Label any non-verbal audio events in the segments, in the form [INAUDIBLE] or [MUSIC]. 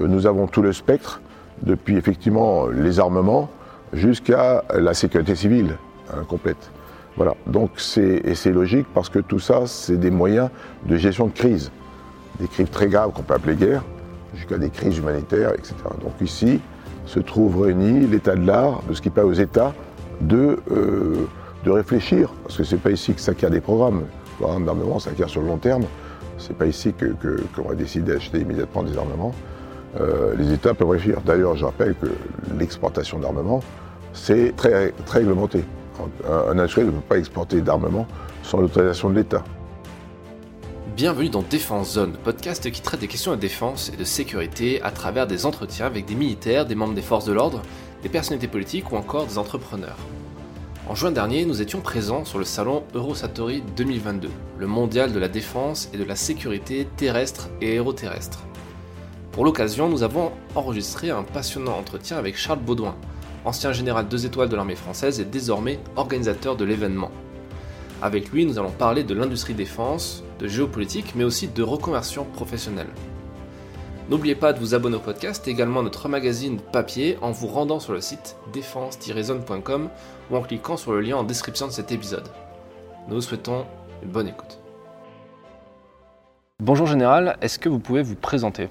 euh, nous avons tout le spectre, depuis effectivement les armements jusqu'à la sécurité civile hein, complète. Voilà, donc c'est, logique parce que tout ça, c'est des moyens de gestion de crise. Des crises très graves qu'on peut appeler guerre, jusqu'à des crises humanitaires, etc. Donc ici se trouve réuni l'état de l'art, de ce qui permet aux États de, euh, de réfléchir, parce que c'est pas ici que s'acquiert des programmes. Le programme d'armement s'acquiert sur le long terme. C'est pas ici que, que, qu'on va décider d'acheter immédiatement des armements. Euh, les États peuvent réfléchir. D'ailleurs, je rappelle que l'exportation d'armement, c'est très, très réglementé. Un, un industriel ne peut pas exporter d'armement sans l'autorisation de l'État. Bienvenue dans Défense Zone, podcast qui traite des questions de défense et de sécurité à travers des entretiens avec des militaires, des membres des forces de l'ordre, des personnalités politiques ou encore des entrepreneurs. En juin dernier, nous étions présents sur le salon Eurosatori 2022, le mondial de la défense et de la sécurité terrestre et aéroterrestre. Pour l'occasion, nous avons enregistré un passionnant entretien avec Charles Baudouin, ancien général 2 étoiles de l'armée française et désormais organisateur de l'événement. Avec lui, nous allons parler de l'industrie défense, de géopolitique, mais aussi de reconversion professionnelle. N'oubliez pas de vous abonner au podcast et également à notre magazine papier en vous rendant sur le site défense-zone.com ou en cliquant sur le lien en description de cet épisode. Nous vous souhaitons une bonne écoute. Bonjour Général, est-ce que vous pouvez vous présenter?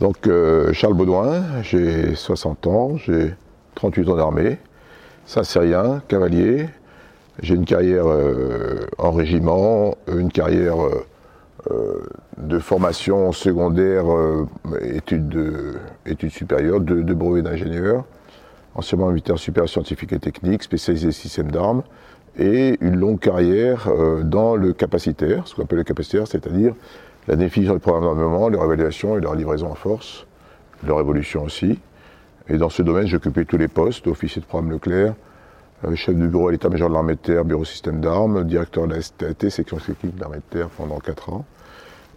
Donc euh, Charles Baudouin, j'ai 60 ans, j'ai 38 ans d'armée, saint-syrien, cavalier. J'ai une carrière euh, en régiment, une carrière euh, de formation secondaire, études, de- études supérieures, de, brevet d'ingénieur, anciennement militaire supérieur scientifique et technique, spécialisé système d'armes, et une longue carrière dans le capacitaire, ce qu'on appelle le capacitaire, c'est-à-dire la définition des programmes d'armement, leur évaluation et leur livraison en force, leur évolution aussi. Et dans ce domaine, j'ai occupé tous les postes, officier de programme Leclerc, euh, chef du bureau à l'état-major de l'armée de terre, bureau système d'armes, directeur de la STAT, section technique de l'armée de terre pendant 4 ans.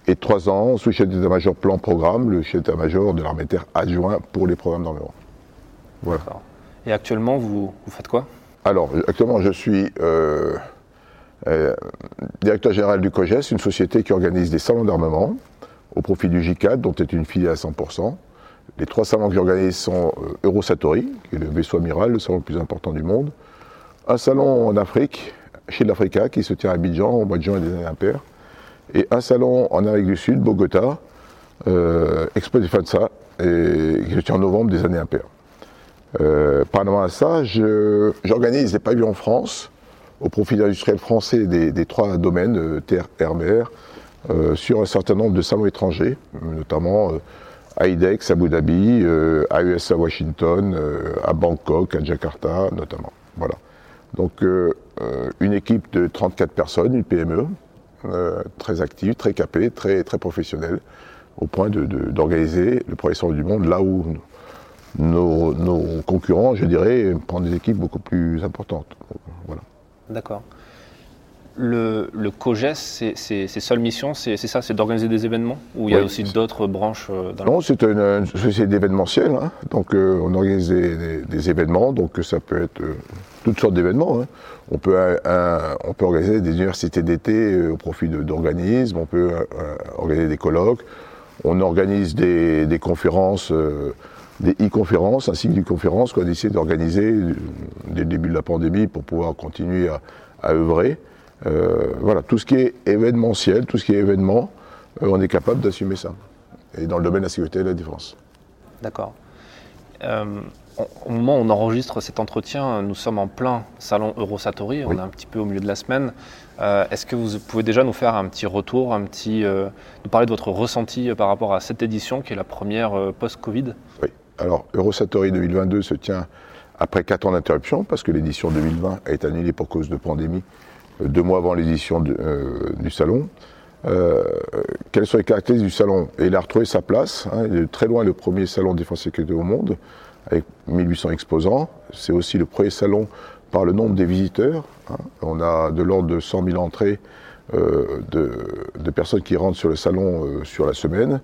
Et trois ans, sous-chef d'état-major plan programme, le chef d'état-major de l'armée de terre adjoint pour les programmes d'armement. Voilà. Et actuellement, vous, vous faites quoi? Alors, actuellement, je suis euh, euh, directeur général du COGES, une société qui organise des salons d'armement au profit du J4, dont est une filiale à 100%. Les trois salons que j'organise sont euh, Eurosatori, qui est le vaisseau amiral, le salon le plus important du monde. Un salon en Afrique, chez l'Africa, qui se tient à Abidjan au mois de juin des années impaires. Et un salon en Amérique du Sud, Bogota, euh, Expo de FANSA, qui se tient en novembre des années impaires. Euh, parallèlement à ça, j'organise des pavillons France au profit d'industriels français des, trois domaines, euh, terre, air, mer, euh, sur un certain nombre de salons étrangers, notamment euh, à IDEX, à Abu Dhabi, à US à Washington, à Bangkok, à Jakarta notamment. Voilà. Donc une équipe de 34 personnes, une PME, très active, très capée, très, très professionnelle, au point de- de- d'organiser le premier salon du monde là où nos, nos concurrents, je dirais, prennent des équipes beaucoup plus importantes. Voilà. D'accord. Le, le COGES, ses seules missions, c'est ça, c'est d'organiser des événements Ou il y a Oui. aussi d'autres branches euh, dans Non, c'est une, une société d'événementiel, hein. donc euh, on organise des, des- des événements, donc ça peut être euh, toutes sortes d'événements. hein. On, peut, un- on peut organiser des universités d'été au profit d'organismes, on peut organiser des colloques, on organise des, des conférences, euh, des e-conférences, ainsi que des conférences qu'on a décidé d'organiser euh, dès le début de la pandémie pour pouvoir continuer à, à œuvrer. Euh, voilà, tout ce qui est événementiel, tout ce qui est événement, euh, on est capable d'assumer ça. Et dans le domaine de la sécurité et de la défense. D'accord. Euh, au- moment où on enregistre cet entretien, nous sommes en plein salon Eurosatori, on est un petit peu au milieu de la semaine. Est-ce que vous pouvez déjà nous faire un petit retour, un petit, nous parler de votre ressenti par rapport à cette édition qui est la première post-Covid? Alors, Eurosatori 2022 se tient après 4 ans d'interruption, parce que l'édition 2020 a été annulée pour cause de pandémie, euh, deux mois avant l'édition euh, du salon. Euh, quelles sont les caractéristiques du salon? Il a retrouvé sa place. hein, il est très loin le premier salon de défense et sécurité au monde, avec 1800 exposants. C'est aussi le premier salon par le nombre des visiteurs. hein. On a de l'ordre de 100 000 entrées de, personnes qui rentrent sur le salon sur la semaine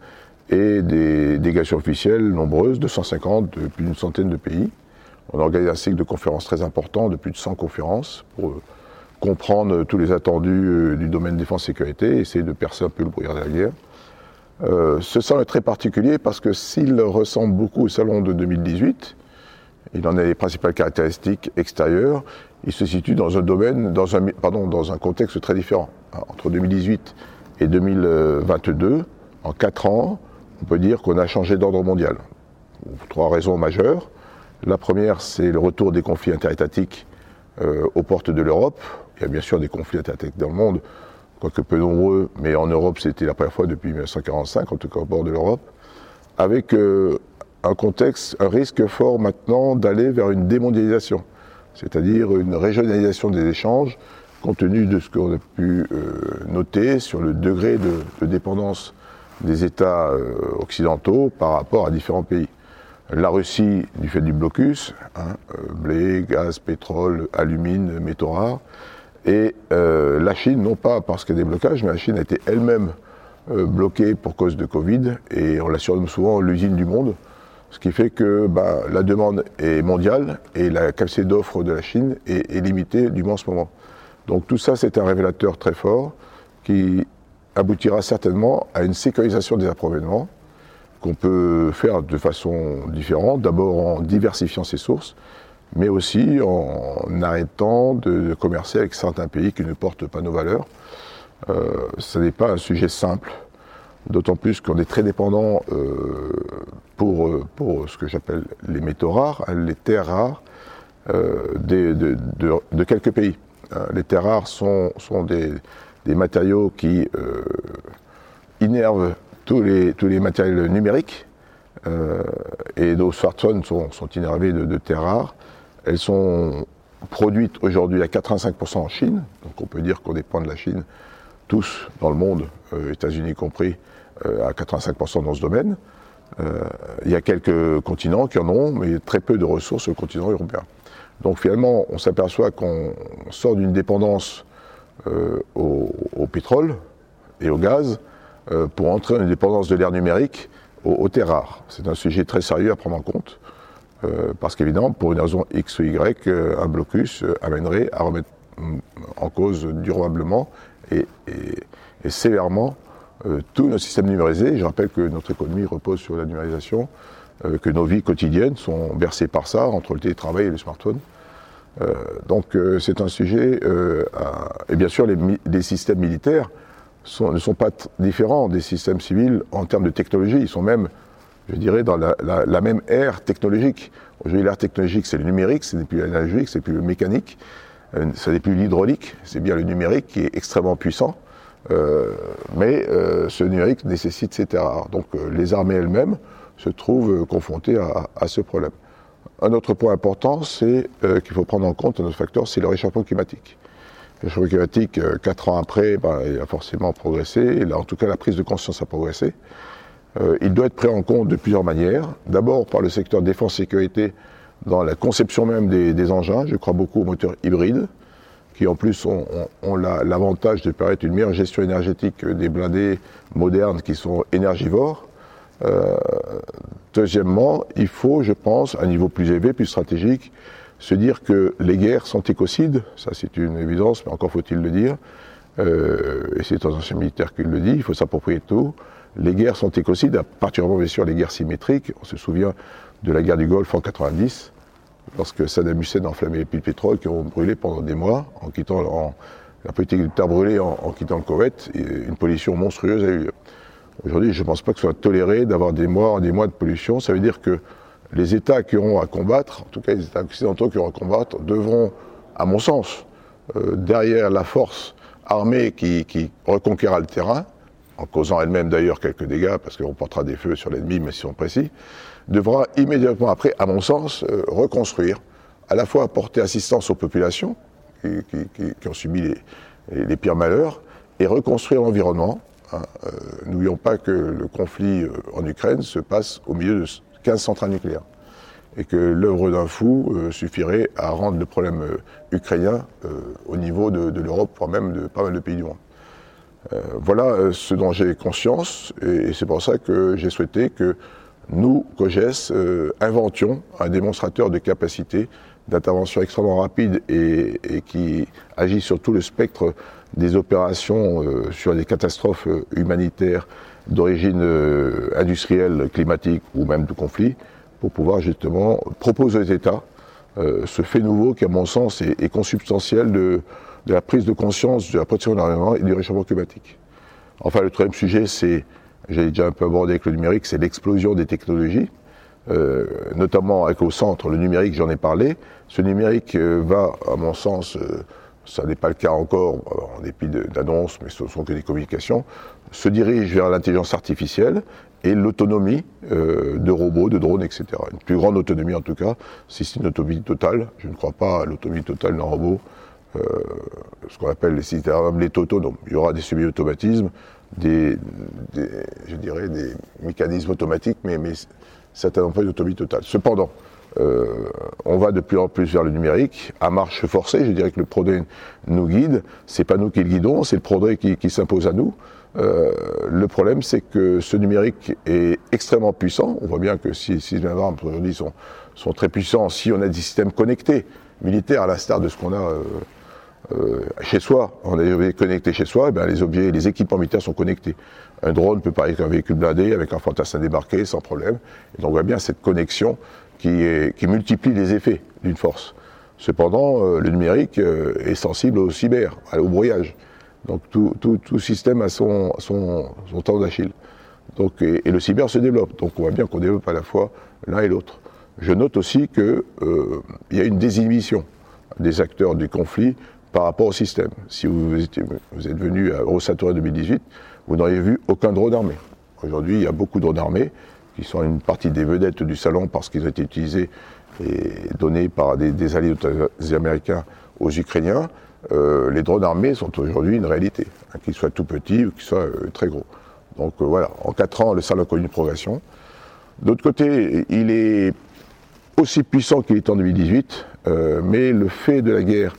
et des délégations officielles nombreuses, 250 de plus d'une centaine de pays. On organise un cycle de conférences très important, de plus de 100 conférences, pour euh, comprendre tous les attendus euh, du domaine défense-sécurité, essayer de percer un peu le brouillard de guerre. ce salon est très particulier parce que s'il ressemble beaucoup au salon de 2018, il en a les principales caractéristiques extérieures, il se situe dans un domaine, dans un, dans un contexte très différent. Entre 2018 et 2022, en quatre ans, on peut dire qu'on a changé d'ordre mondial. Pour trois raisons majeures. La première, c'est le retour des conflits interétatiques euh, aux portes de l'Europe. Il y a bien sûr des conflits interétatiques dans le monde, quoique peu nombreux, mais en Europe, c'était la première fois depuis 1945, en tout cas au bord de l'Europe, avec euh, un contexte, un risque fort maintenant d'aller vers une démondialisation, c'est-à-dire une régionalisation des échanges, compte tenu de ce qu'on a pu euh, noter sur le degré de, dépendance des États euh, occidentaux par rapport à différents pays. La Russie, du fait du blocus, hein, euh, blé, gaz, pétrole, alumine, métaux rares, et la Chine, non pas parce qu'il y a des blocages, mais la Chine a été elle-même bloquée pour cause de Covid, et on la surnomme souvent l'usine du monde. Ce qui fait que bah, la demande est mondiale et la capacité d'offre de la Chine est, limitée, du moins en ce moment. Donc tout ça, c'est un révélateur très fort qui aboutira certainement à une sécurisation des approvisionnements qu'on peut faire de façon différente, d'abord en diversifiant ses sources, mais aussi en arrêtant de commercer avec certains pays qui ne portent pas nos valeurs. Euh, ce n'est pas un sujet simple. D'autant plus qu'on est très dépendant euh, pour, euh, ce que j'appelle les métaux rares, les terres rares, euh, de, quelques pays. les terres rares sont des, matériaux qui innervent tous les, tous les matériels numériques. et nos smartphones sont, sont innervés de, terres rares. Elles sont produites aujourd'hui à 85% en Chine, donc on peut dire qu'on dépend de la Chine tous dans le monde, États-Unis compris, euh, à 85% dans ce domaine. Euh, il y a quelques continents qui en ont, mais très peu de ressources au continent européen. Donc finalement, on s'aperçoit qu'on sort d'une dépendance euh, au, pétrole et au gaz pour entrer dans une dépendance de l'ère numérique aux, terres rares. C'est un sujet très sérieux à prendre en compte, parce qu'évidemment, pour une raison X ou Y, un blocus amènerait à remettre mm, en cause durablement et sévèrement euh, tous nos systèmes numérisés. Je rappelle que notre économie repose sur la numérisation, euh, que nos vies quotidiennes sont bercées par ça, entre le télétravail et le smartphone. Euh, donc c'est un sujet, et bien sûr les, systèmes militaires ne sont pas différents des systèmes civils en termes de technologie, ils sont même, je dirais, dans la, même ère technologique. Aujourd'hui l'ère technologique c'est le numérique, ce n'est plus l'analogique, c'est plus le mécanique, ce n'est plus l'hydraulique, c'est bien le numérique qui est extrêmement puissant. Euh, mais euh, ce numérique nécessite rares. Donc euh, les armées elles-mêmes se trouvent confrontées à, ce problème. Un autre point important, c'est qu'il faut prendre en compte un autre facteur, c'est le réchauffement climatique. Le réchauffement climatique, quatre ans après, ben, il a forcément progressé, en tout cas la prise de conscience a progressé. il doit être pris en compte de plusieurs manières. D'abord par le secteur défense-sécurité, dans la conception même des engins. Je crois beaucoup aux moteurs hybrides qui en plus ont, l'avantage de permettre une meilleure gestion énergétique des blindés modernes qui sont énergivores. Euh, deuxièmement, il faut, je pense, à un niveau plus élevé, plus stratégique, se dire que les guerres sont écocides, ça c'est une évidence, mais encore faut-il le dire, euh, et c'est un ancien militaire qui le dit, il faut s'approprier tout. Les guerres sont écocides, particulièrement bien sûr les guerres symétriques, on se souvient de la guerre du Golfe en 90, lorsque Saddam Hussein a enflammé les puits de pétrole qui ont brûlé pendant des mois, en quittant la politique de terre brûlée en, quittant le Koweït, une pollution monstrueuse a eu lieu. Aujourd'hui, je ne pense pas que ce soit toléré d'avoir des mois des mois de pollution. Ça veut dire que les États qui auront à combattre, en tout cas les États occidentaux qui auront à combattre, devront, à mon sens, euh, derrière la force armée qui, qui reconquérera le terrain, en causant elle-même d'ailleurs quelques dégâts, parce qu'on portera des feux sur l'ennemi, mais si on précis, devra immédiatement après, à mon sens, euh, reconstruire, à la fois apporter assistance aux populations qui, ont subi les, pires malheurs, et reconstruire l'environnement. Hein. Euh, n'oublions pas que le conflit euh, en Ukraine se passe au milieu de 15 centrales nucléaires et que l'œuvre d'un fou suffirait à rendre le problème ukrainien au niveau de, l'Europe, voire même de pas mal de pays du monde. voilà ce dont j'ai conscience, et c'est pour ça que j'ai souhaité que nous, COGES, euh, inventions un démonstrateur de capacité d'intervention extrêmement rapide et, qui agit sur tout le spectre des opérations euh, sur des catastrophes euh, humanitaires d'origine industrielle, climatique ou même de conflit, pour pouvoir justement proposer aux États ce fait nouveau qui, à mon sens, est, consubstantiel de, la prise de conscience de la protection de l'environnement et du réchauffement climatique. Enfin, le troisième sujet, c'est, j'ai déjà un peu abordé avec le numérique, c'est l'explosion des technologies. Euh, notamment avec au centre le numérique, j'en ai parlé. Ce numérique euh, va, à mon sens, euh, ça n'est pas le cas encore, en dépit d'annonces, mais ce ne sont que des communications, se dirige vers l'intelligence artificielle et l'autonomie de robots, de drones, etc. Une plus grande autonomie en tout cas, si c'est une autonomie totale. Je ne crois pas à l'autonomie totale d'un robot. ce qu'on appelle les systèmes autonomes. Il y aura des semi-automatismes, des, je dirais des mécanismes automatiques, mais, mais certainement pas une autonomie totale. Cependant, euh, on va de plus en plus vers le numérique, à marche forcée. Je dirais que le progrès nous guide. C'est pas nous qui le guidons, c'est le progrès qui, s'impose à nous. Euh, le problème, c'est que ce numérique est extrêmement puissant. On voit bien que si, les armes aujourd'hui sont, sont très puissants, si on a des systèmes connectés militaires, à l'instar de ce qu'on a euh, euh, chez soi, on est connecté chez soi, et bien les objets, les équipements militaires sont connectés. Un drone peut parler avec un véhicule blindé, avec un fantassin débarqué, sans problème. Et donc on voit bien cette connexion qui, multiplie les effets d'une force. Cependant, euh, le numérique euh, est sensible au cyber, au brouillage. Donc tout, système a son, son, temps d'Achille. Donc, et, le cyber se développe. Donc on voit bien qu'on développe à la fois l'un et l'autre. Je note aussi qu'il euh, y a une désinhibition des acteurs du conflit par rapport au système. Si vous, êtes venu à Eurosatori 2018, vous n'auriez vu aucun drone armé. Aujourd'hui, il y a beaucoup de drones armés qui sont une partie des vedettes du salon parce qu'ils ont été utilisés et donnés par des, alliés Américains aux Ukrainiens. Euh, les drones armés sont aujourd'hui une réalité, hein, qu'ils soient tout petits ou qu'ils soient euh, très gros. Donc euh, voilà, en quatre ans, le salon a connu une progression. D'autre côté, il est aussi puissant qu'il est en 2018, mais le fait de la guerre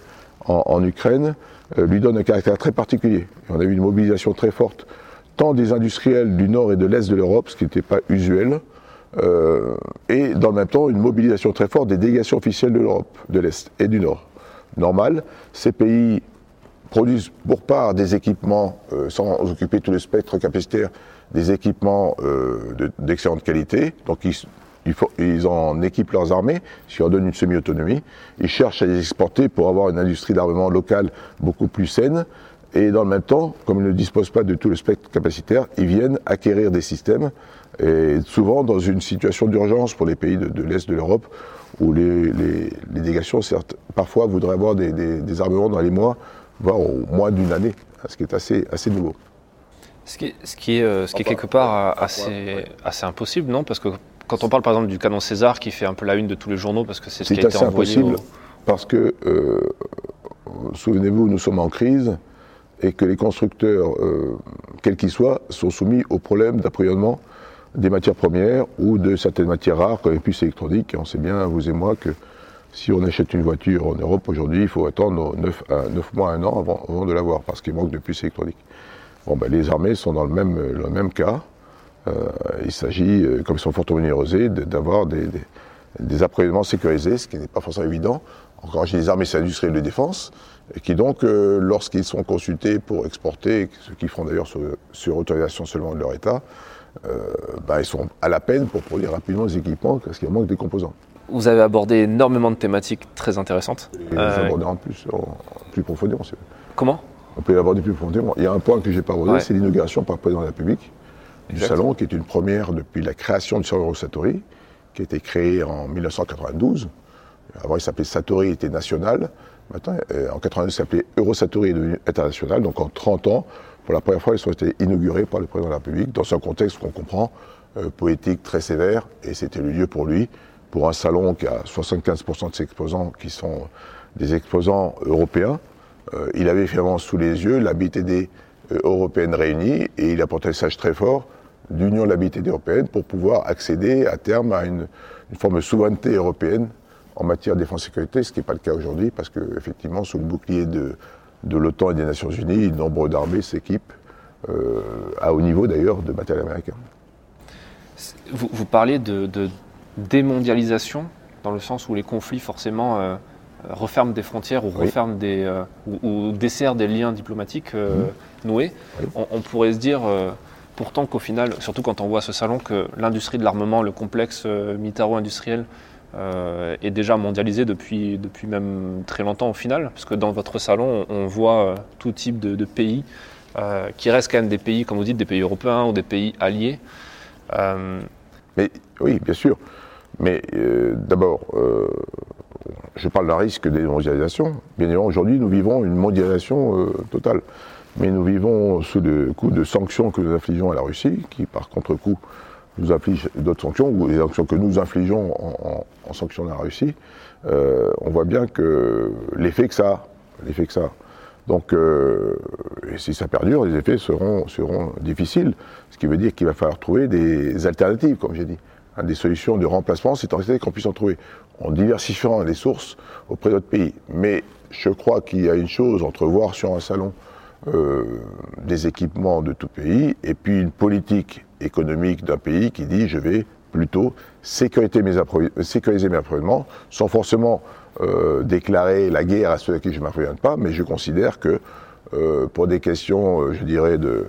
en, Ukraine euh, lui donne un caractère très particulier. on a eu une mobilisation très forte, tant des industriels du nord et de l'est de l'Europe, ce qui n'était pas usuel, euh, et dans le même temps une mobilisation très forte des délégations officielles de l'Europe, de l'Est et du Nord. Normal, ces pays produisent pour part des équipements, euh, sans occuper tout le spectre capacitaire, des équipements d'excellente qualité, donc ils ils, en équipent leurs armées, ce qui leur donne une semi-autonomie. Ils cherchent à les exporter pour avoir une industrie d'armement locale beaucoup plus saine. Et dans le même temps, comme ils ne disposent pas de tout le spectre capacitaire, ils viennent acquérir des systèmes, et souvent dans une situation d'urgence pour les pays de, l'Est de l'Europe, où les, délégations, certes, parfois voudraient avoir des, armements dans les mois, voire au moins d'une année, ce qui est assez, assez nouveau. Ce qui est, ce qui est, euh, ce qui est quelque part assez, assez impossible, non? Parce que quand on parle par exemple du canon César qui fait un peu la une de tous les journaux parce que c'est ce qui a été envoyé. impossible parce que, euh, souvenez-vous, nous sommes en crise et que les constructeurs, euh, quels qu'ils soient, sont soumis au problème d'approvisionnement des matières premières ou de certaines matières rares comme les puces électroniques. On sait bien, vous et moi, que si on achète une voiture en Europe aujourd'hui, il faut attendre 9, 9 mois, 1 an avant, de l'avoir parce qu'il manque de puces électroniques. Bon, ben, les armées sont dans le même, cas. Euh, il s'agit, euh, comme ils sont fortement numérosés, d'avoir des, des, approvisionnements sécurisés, ce qui n'est pas forcément évident. Encore j'ai les armées industrielles de défense, et qui donc, euh, lorsqu'ils sont consultés pour exporter, ce qu'ils font d'ailleurs sur, autorisation seulement de leur État, bah, ils sont à la peine pour produire rapidement des équipements parce qu'il manque des composants. Vous avez abordé énormément de thématiques très intéressantes. Et aborder en plus, plus profondément. Comment? On peut l'aborder plus profondément. Il y a un point que je n'ai pas abordé, c'est l'inauguration par le président de la République du salon, qui est une première depuis la création du salon Satori, qui a été créé en 1992. Avant, il s'appelait Satori, il était national. Maintenant, euh, en 92, il s'appelait Eurosatori, est devenu international. Donc en 30 ans, pour la première fois, ils ont été inaugurés par le président de la République, dans un contexte qu'on comprend, euh, poétique très sévère, et c'était le lieu pour lui, pour un salon qui a 75% de ses exposants qui sont des exposants européens. Euh, il avait finalement sous les yeux la BTD européenne réunie, et il apportait un message très fort d'union de l'habité européenne pour pouvoir accéder à terme à une, forme de souveraineté européenne en matière de défense et sécurité, ce qui n'est pas le cas aujourd'hui, parce qu'effectivement, sous le bouclier de, de l'OTAN et des Nations Unies, nombre d'armées s'équipent, euh, à haut niveau d'ailleurs, de matériel américain. Vous, vous parlez de, démondialisation, dans le sens où les conflits forcément euh, referment des frontières ou referment des, euh, ou, desserrent des liens diplomatiques noués. On, on, pourrait se dire pourtant qu'au final, surtout quand on voit ce salon, que l'industrie de l'armement, le complexe militaro-industriel, est déjà mondialisé depuis, depuis même très longtemps au final, parce que dans votre salon, on, voit tout type de, pays, qui restent quand même des pays, comme vous dites, des pays européens ou des pays alliés. Mais oui, bien sûr. Mais d'abord, je parle d'un risque de mondialisation. Bien évidemment, aujourd'hui, nous vivons une mondialisation euh, totale. Mais nous vivons sous le coup de sanctions que nous infligeons à la Russie, qui par contre-coup nous inflige d'autres sanctions, ou les sanctions que nous infligeons en, en, sanctions à la Russie. Euh, on voit bien que l'effet que ça a, l'effet que ça Donc, euh, si ça perdure, les effets seront, difficiles. Ce qui veut dire qu'il va falloir trouver des alternatives, comme j'ai dit. Hein, des solutions de remplacement, c'est en qu'on puisse en trouver en diversifiant les sources auprès d'autres pays. Mais je crois qu'il y a une chose entre voir sur un salon euh, des équipements de tout pays et puis une politique économique d'un pays qui dit je vais plutôt sécuriser mes, sécuriser mes approvisionnements sans forcément euh, déclarer la guerre à ceux à qui je ne m'approvisionne pas, mais je considère que euh, pour des questions, je dirais, de,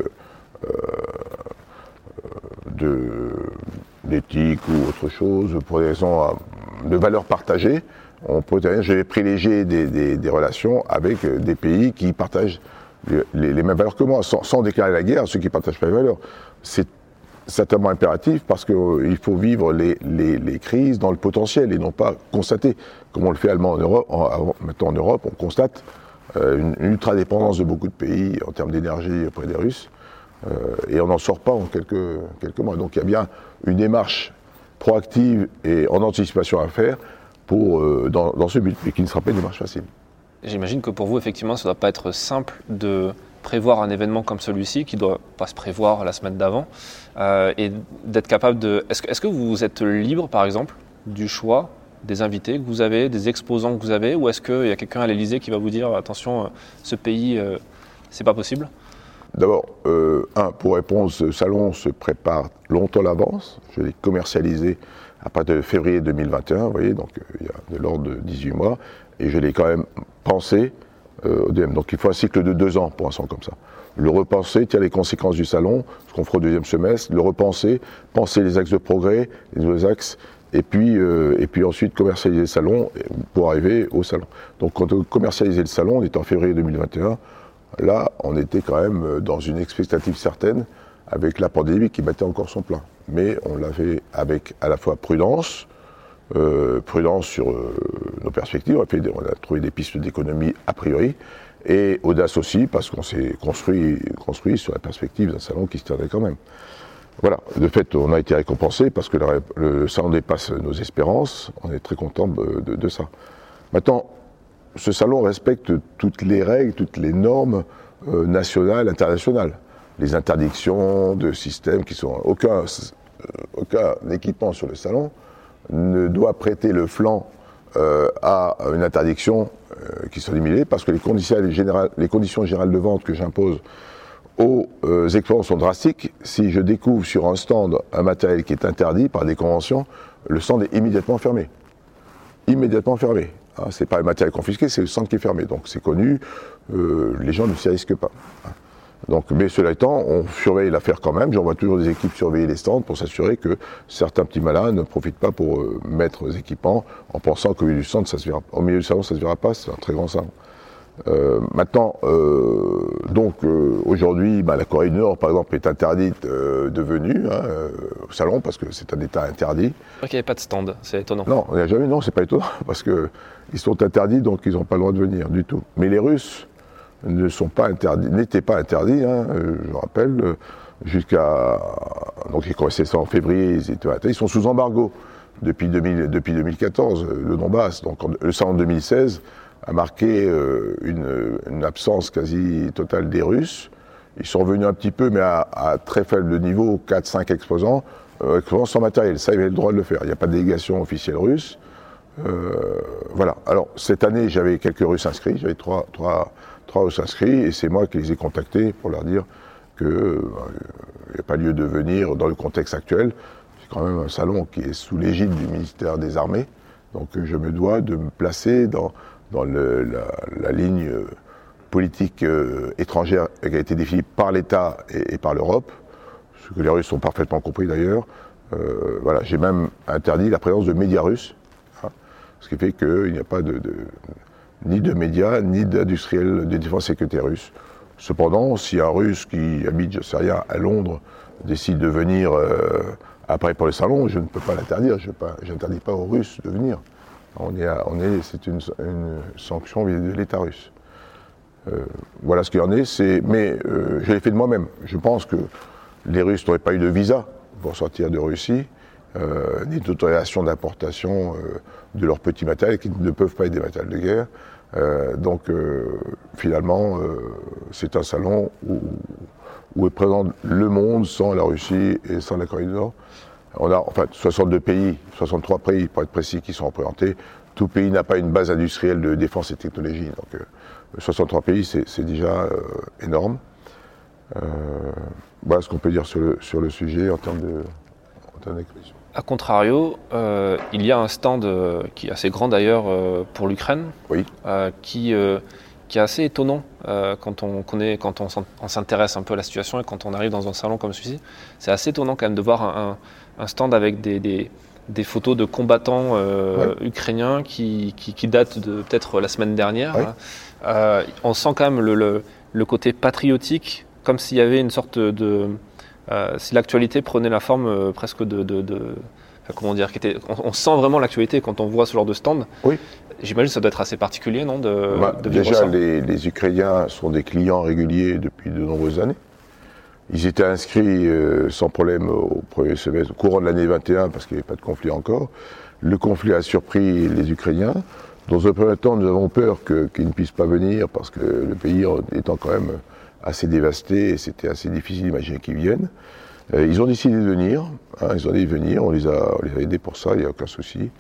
d'éthique ou autre chose, pour des raisons de valeurs partagées, on peut je vais privilégier des, relations avec des pays qui partagent les, mêmes valeurs que moi, sans, déclarer la guerre à ceux qui ne partagent pas les valeurs. C'est certainement impératif parce qu'il euh, faut vivre les, crises dans le potentiel et non pas constater, comme on le fait allemand en Europe, maintenant en Europe, on constate euh, une, ultra-dépendance de beaucoup de pays en termes d'énergie auprès des Russes, euh, et on n'en sort pas en quelques, quelques mois. Donc il y a bien une démarche proactive et en anticipation à faire pour, euh, dans, ce but, mais qui ne sera pas une démarche facile. J'imagine que pour vous, effectivement, ça ne doit pas être simple de prévoir un événement comme celui-ci, qui ne doit pas se prévoir la semaine d'avant, euh, et d'être capable de... Est-ce que, vous êtes libre, par exemple, du choix des invités que vous avez, des exposants que vous avez, ou est-ce qu'il y a quelqu'un à l'Elysée qui va vous dire, attention, euh, ce pays, c'est pas possible? D'abord, euh, un, pour répondre, ce salon se prépare longtemps à l'avance. Je l'ai commercialisé à partir de février 2021, vous voyez, donc euh, il y a de l'ordre de 18 mois, et je l'ai quand même pensé euh. Donc il faut un cycle de deux ans pour un salon comme ça. Le repenser, tirer les conséquences du salon, ce qu'on fera au deuxième semestre, le repenser, penser les axes de progrès, les nouveaux axes, et puis, et puis ensuite commercialiser le salon pour arriver au salon. Donc quand on commercialisait le salon, on était en février 2021, Là, on était quand même euh, dans une expectative certaine avec la pandémie qui battait encore son plein. Mais on l'a fait avec à la fois prudence, euh, prudence sur euh, nos perspectives, on a, trouvé des pistes d'économie a priori, et audace aussi, parce qu'on s'est construit, construit sur la perspective d'un salon qui se tiendrait quand même. Voilà, de fait, on a été récompensé parce que le, salon dépasse nos espérances, on est très content de, ça. Maintenant, ce salon respecte toutes les règles, toutes les normes euh, nationales, internationales. Les interdictions de systèmes qui sont. Aucun, aucun équipement sur le salon ne doit prêter le flanc euh, à une interdiction qui soit limitée parce que les conditions, générales, de vente que j'impose aux exposants sont drastiques. Si je découvre sur un stand un matériel qui est interdit par des conventions, le stand est immédiatement fermé. Immédiatement fermé. Hein, c'est pas le matériel confisqué, c'est le centre qui est fermé. Donc c'est connu, euh, les gens ne s'y risquent pas. Donc, mais cela étant, on surveille l'affaire quand même. J'envoie toujours des équipes surveiller les stands pour s'assurer que certains petits malins ne profitent pas pour euh, mettre les équipements en pensant qu'au milieu du centre, ça se verra, au milieu du salon, ça se verra pas. C'est un très grand salon. Euh, maintenant, euh, donc aujourd'hui, bah, la Corée du Nord, par exemple, est interdite de venue hein, au salon parce que c'est un État interdit. C'est qu'il n'y avait pas de stand, c'est étonnant. Non, il n'y a jamais, non, c'est pas étonnant [LAUGHS] parce que ils sont interdits, donc ils n'ont pas le droit de venir du tout. Mais les Russes ne sont pas interdits, n'étaient pas interdits, hein, je rappelle, jusqu'à donc ils commençaient ça en février, ils étaient ils sont sous embargo depuis, 2000, depuis 2014, le Donbass. Donc le salon 2016 a marqué euh, une, absence quasi totale des Russes. Ils sont venus un petit peu, mais à, très faible niveau, 4-5 exposants, euh, exposants sans matériel. Ça, ils avaient le droit de le faire. Il n'y a pas de délégation officielle russe. Euh, voilà. Alors, cette année, j'avais quelques Russes inscrits. J'avais trois, trois, trois Russes inscrits, et c'est moi qui les ai contactés pour leur dire qu'il n'y a pas lieu de venir dans le contexte actuel. C'est quand même un salon qui est sous l'égide du ministère des Armées. Donc, je me dois de me placer dans dans la, ligne politique euh, étrangère qui a été définie par l'État et, par l'Europe, ce que les Russes ont parfaitement compris d'ailleurs. voilà, j'ai même interdit la présence de médias russes, hein, ce qui fait qu'il n'y a pas de, ni de médias, ni d'industriels de défense et sécurité russes. Cependant, si un Russe qui habite, je sais rien, à Londres, décide de venir après pour le salon, je ne peux pas l'interdire, je n'interdis pas aux Russes de venir. On est, c'est une, sanction de l'État russe. Euh, voilà ce qu'il en est. Mais euh, je l'ai fait de moi-même. Je pense que les Russes n'auraient pas eu de visa pour sortir de Russie, euh, ni d'autorisation d'importation de leurs petits matériels qui ne peuvent pas être des matériels de guerre. Donc finalement, c'est un salon où, est présent le monde sans la Russie et sans la Corée du Nord. On a enfin 62 pays, 63 pays pour être précis, qui sont représentés. Tout pays n'a pas une base industrielle de défense et technologie. Donc 63 euh, pays, c'est déjà euh, énorme. Euh, voilà ce qu'on peut dire sur le, sur le sujet en termes d'expression. A contrario, il y a un stand qui est assez grand d'ailleurs pour l'Ukraine, oui. qui qui est assez étonnant quand on connaît, quand on s'intéresse un peu à la situation et quand on arrive dans un salon comme celui-ci. C'est assez étonnant quand même de voir un, un stand avec des, des, photos de combattants euh, ukrainiens qui, qui, datent de peut-être la semaine dernière. Euh, on sent quand même le, le, côté patriotique, comme s'il y avait une sorte de. Euh, si l'actualité prenait la forme presque de. de, comment dire était, on, sent vraiment l'actualité quand on voit ce genre de stand. Oui. J'imagine que ça doit être assez particulier, non de, bah, Déjà, les, les Ukrainiens sont des clients réguliers depuis de nombreuses années. Ils étaient inscrits euh, sans problème au premier semestre, au courant de l'année 21, parce qu'il n'y avait pas de conflit encore. Le conflit a surpris les Ukrainiens. Dans un premier temps, nous avons peur qu'ils ne puissent pas venir, parce que le pays étant quand même assez dévasté, et c'était assez difficile d'imaginer qu'ils viennent. Euh, ils ont décidé de venir, hein, ils ont décidé de venir, on les a, aidés pour ça, il n'y a aucun souci.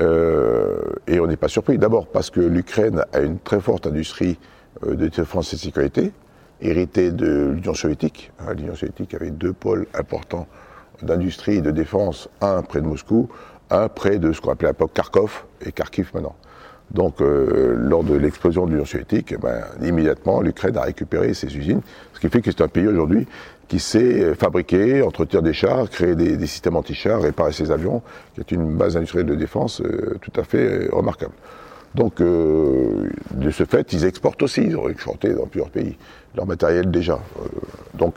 Euh, et on n'est pas surpris. D'abord parce que l'Ukraine a une très forte industrie de défense et de sécurité, hérité de l'Union soviétique. Hein, L'Union soviétique avait deux pôles importants d'industrie et de défense, un près de Moscou, un près de ce qu'on appelait à l'époque Kharkov et Kharkiv maintenant. Donc, euh, lors de l'explosion de l'Union soviétique, eh ben, immédiatement, l'Ukraine a récupéré ses usines, ce qui fait que c'est un pays aujourd'hui qui sait fabriquer, entretenir des chars, créer des, systèmes anti-chars, réparer ses avions, qui est une base industrielle de défense euh, tout à fait remarquable. Donc, euh, de ce fait, ils exportent aussi, ils ont exporté dans plusieurs pays leur matériel déjà. Euh, donc,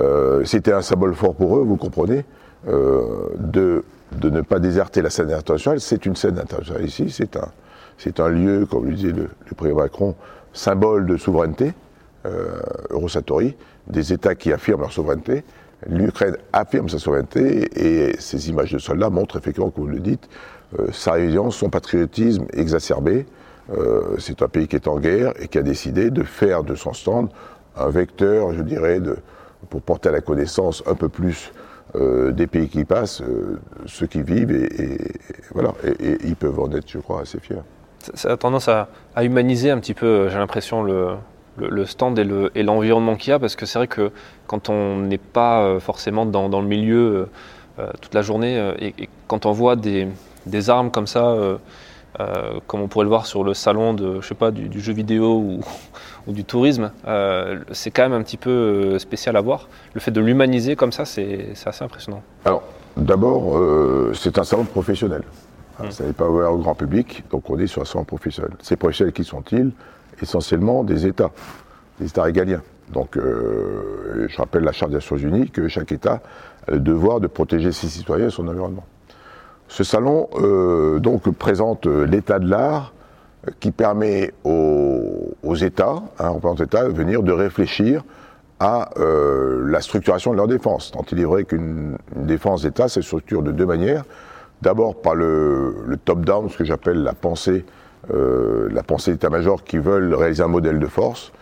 euh, c'était un symbole fort pour eux, vous comprenez, de, de ne pas déserter la scène internationale. C'est une scène internationale ici, c'est un, c'est un lieu, comme le disait le, président Macron, symbole de souveraineté, Eurosatori, des États qui affirment leur souveraineté. L'Ukraine affirme sa souveraineté et ces images de soldats montrent effectivement, comme vous le dites, euh, sa résilience, son patriotisme exacerbé. Euh, c'est un pays qui est en guerre et qui a décidé de faire de son stand un vecteur, je dirais, pour porter à la connaissance un peu plus euh, des pays qui passent, ceux qui vivent, et, voilà, et, ils peuvent en être, je crois, assez fiers. Ça, a tendance à, humaniser un petit peu, j'ai l'impression, le, stand et l'environnement qu'il y a, parce que c'est vrai que quand on n'est pas forcément dans, le milieu toute la journée, et, quand on voit des, armes comme ça, euh, euh, comme on pourrait le voir sur le salon de, je sais pas, du, jeu vidéo [LAUGHS] ou, du tourisme, euh, c'est quand même un petit peu spécial à voir. Le fait de l'humaniser comme ça, c'est assez impressionnant. Alors, d'abord, c'est un salon professionnel. Ça n'est pas ouvert au grand public, donc on est sur un salon professionnel. Ces professionnels, qui sont-ils? Essentiellement des États, des États régaliens. Donc, je rappelle la Charte des Nations Unies que chaque État a le devoir de protéger ses citoyens et son environnement. Ce salon euh, donc présente euh, l'état de l'art euh, qui permet aux, États, hein, aux États, de venir de réfléchir à la structuration de leur défense. Tant il est vrai qu'une défense d'État se structure de deux manières. D'abord par le, top-down, ce que j'appelle la pensée, la pensée d'état-major qui veulent réaliser un modèle de force,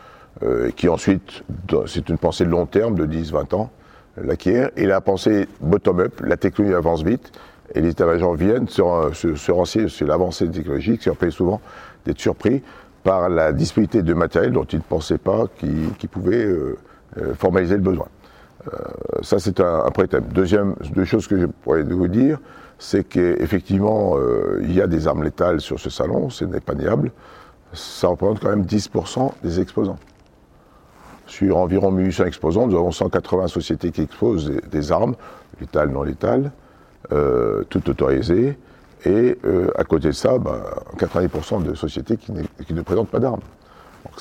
et qui ensuite, c'est une pensée de long terme, de 10-20 ans, l'acquiert, et la pensée bottom-up, la technologie avance vite, et les états-majors viennent se, se, renseigner sur l'avancée technologique, qui empêche souvent d'être surpris par la disponibilité de matériel dont ils ne pensaient pas qu'ils pouvaient euh, euh, formaliser le besoin. Euh, ça, c'est un, un. Deuxième deux choses que je pourrais vous dire, c'est qu'effectivement, il y a des armes létales sur ce salon, ce n'est pas niable. Ça représente quand même 10% des exposants. Sur environ 1800 exposants, nous avons 180 sociétés qui exposent des, armes, létales, non létales, euh, toutes autorisées. Et euh, à côté de ça, 90% bah, de sociétés qui, ne présentent pas d'armes. Donc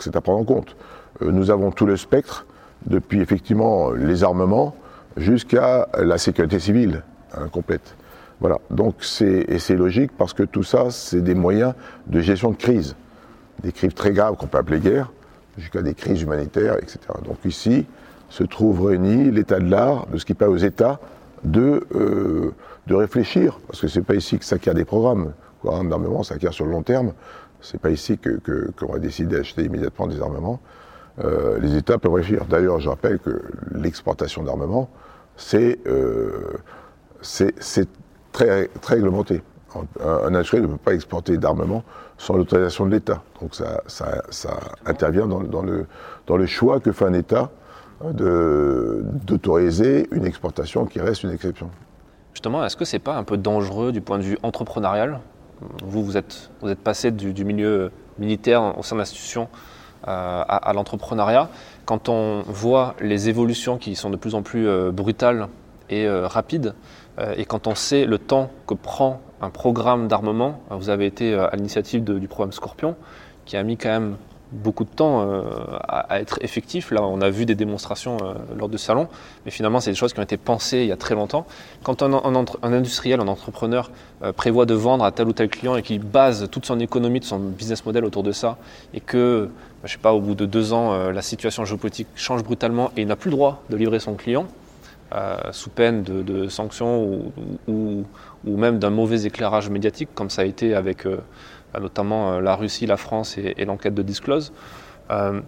c'est à prendre en compte. Euh, nous avons tout le spectre, depuis effectivement les armements jusqu'à la sécurité civile hein, complète. Voilà. Donc c'est logique parce que tout ça, c'est des moyens de gestion de crise, des crises très graves qu'on peut appeler guerre, jusqu'à des crises humanitaires, etc. Donc ici se trouve réuni l'état de l'art de ce qui permet aux États de, euh, réfléchir, parce que c'est pas ici que s'acquiert des programmes. Un programme d'armement s'acquiert sur le long terme. C'est pas ici qu'on que, va décider d'acheter immédiatement des armements. Euh, les États peuvent réfléchir. D'ailleurs, je rappelle que l'exportation d'armement, c'est euh, très, très réglementé. Un, industriel ne peut pas exporter d'armement sans l'autorisation de l'État. Donc ça, ça, intervient dans, dans, le, dans le choix que fait un État d'autoriser une exportation qui reste une exception. Justement, est-ce que c'est pas un peu dangereux du point de vue entrepreneurial? Vous, vous êtes, vous êtes passé du, milieu militaire au sein de l'institution euh, à, l'entrepreneuriat. Quand on voit les évolutions qui sont de plus en plus euh, brutales et euh, rapides, et quand on sait le temps que prend un programme d'armement, vous avez été à l'initiative du programme Scorpion, qui a mis quand même beaucoup de temps à, être effectif. Là, on a vu des démonstrations lors de salon, mais finalement, c'est des choses qui ont été pensées il y a très longtemps. Quand un, industriel, un entrepreneur prévoit de vendre à tel ou tel client et qu'il base toute son économie, de son business model autour de ça, et que, je sais pas, au bout de deux ans, la situation géopolitique change brutalement et il n'a plus le droit de livrer son client, sous peine de, sanctions ou, ou même d'un mauvais éclairage médiatique, comme ça a été avec euh, notamment euh, la Russie, la France et, l'enquête de Disclose. Euh,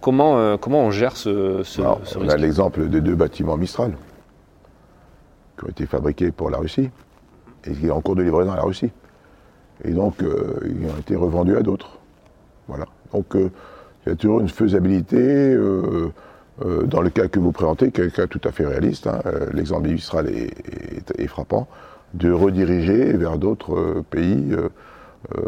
comment, comment on gère ce, ce, Alors, On a l'exemple des deux bâtiments Mistral qui ont été fabriqués pour la Russie et qui sont en cours de livraison à la Russie. Et donc, ils ont été revendus à d'autres. Voilà. Donc, il y a toujours une faisabilité. dans le cas que vous présentez, qui est un cas tout à fait réaliste, hein, l'exemple Mistral est, frappant, de rediriger vers d'autres pays euh,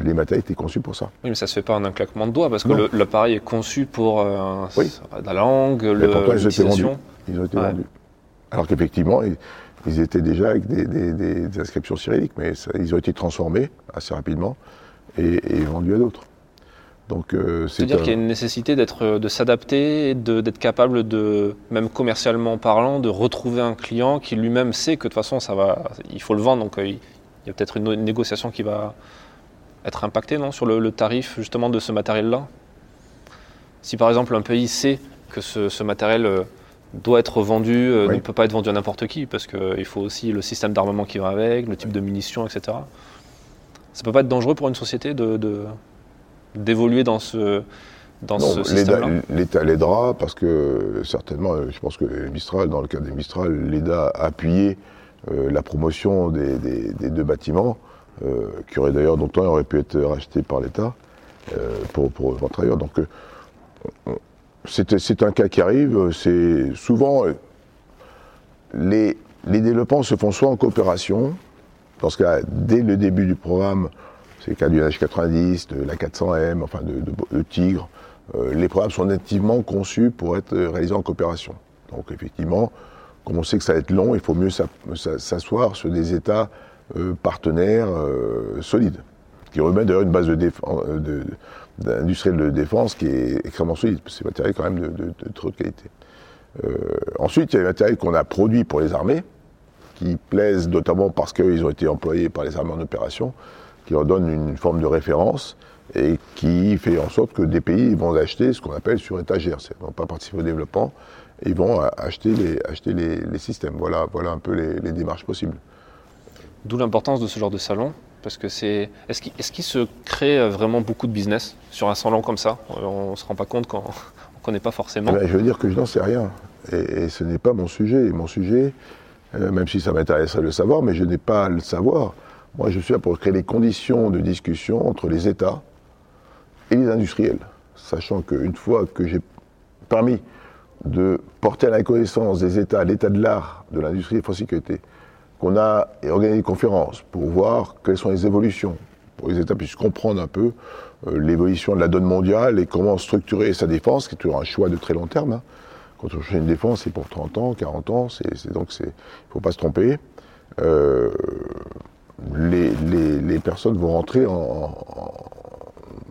les matériels étaient conçus pour ça. Oui, mais ça se fait pas en un claquement de doigts, parce que l'appareil est conçu pour euh, la langue, l'utilisation. Ils ont été vendus. Alors qu'effectivement, ils, étaient déjà avec des, inscriptions cyrilliques, mais ils ont été transformés assez rapidement et, vendus à d'autres. Donc, euh, C'est-à-dire qu'il y a une nécessité d'être, de s'adapter, d'être capable de, même commercialement parlant, de retrouver un client qui lui-même sait que de toute façon, ça va, il faut le vendre, donc il y a peut-être une négociation qui va, être impacté non, sur le, tarif justement de ce matériel-là? Si par exemple un pays sait que ce, matériel euh, doit être vendu, euh, ne peut pas être vendu à n'importe qui, parce qu'il euh, faut aussi le système d'armement qui va avec, le type de munitions, etc. Ça peut pas être dangereux pour une société de, d'évoluer dans ce, dans ce système-là L'État l'aidera parce que certainement, je pense que Mistral, dans le cas des Mistral, l'État a appuyé la promotion des, des, deux bâtiments. Euh, qui aurait d'ailleurs, dont un aurait pu être racheté par l'État euh, pour, pour vendre ailleurs. Donc euh, c'est un cas qui arrive. C'est souvent les, les développements se font soit en coopération, parce que dès le début du programme, c'est le cas du H90, de la 400M, enfin de, Tigre, les programmes sont nativement conçus pour être réalisés en coopération. Donc effectivement, comme on sait que ça va être long, il faut mieux s'asseoir sur des États euh, partenaires euh, solides, qui remet d'ailleurs une base de euh, d'industriel de, défense qui est extrêmement solide. C'est un matériel quand même de, de, de qualité. ensuite, il y a les matériels qu'on a produits pour les armées, qui plaisent notamment parce qu'ils ont été employés par les armées en opération, qui leur donnent une forme de référence et qui fait en sorte que des pays vont acheter ce qu'on appelle sur étagère. Ils ne vont pas participer au développement, ils vont acheter les, acheter les, systèmes. Voilà, voilà un peu les démarches possibles. D'où l'importance de ce genre de salon, parce que c'est. Est-ce qu'il se crée euh, vraiment beaucoup de business sur un salon comme ça? On ne se rend pas compte quand [LAUGHS] on ne connaît pas forcément. Eh ben, je veux dire que je n'en sais rien. Et, ce n'est pas mon sujet. mon sujet, euh, même si ça m'intéresserait de le savoir, mais je n'ai pas à le savoir. Moi, je suis là pour créer les conditions de discussion entre les États et les industriels. Sachant qu'une fois que j'ai permis de porter à la connaissance des États l'état de l'art de l'industrie de sécurité, on a organisé des conférences pour voir quelles sont les évolutions, pour que les États puissent comprendre un peu euh, l'évolution de la donne mondiale et comment structurer sa défense, qui est toujours un choix de très long terme. Hein. Quand on fait une défense, c'est pour 30 ans, 40 ans, c'est, donc il ne faut pas se tromper. Euh, les, personnes vont rentrer en,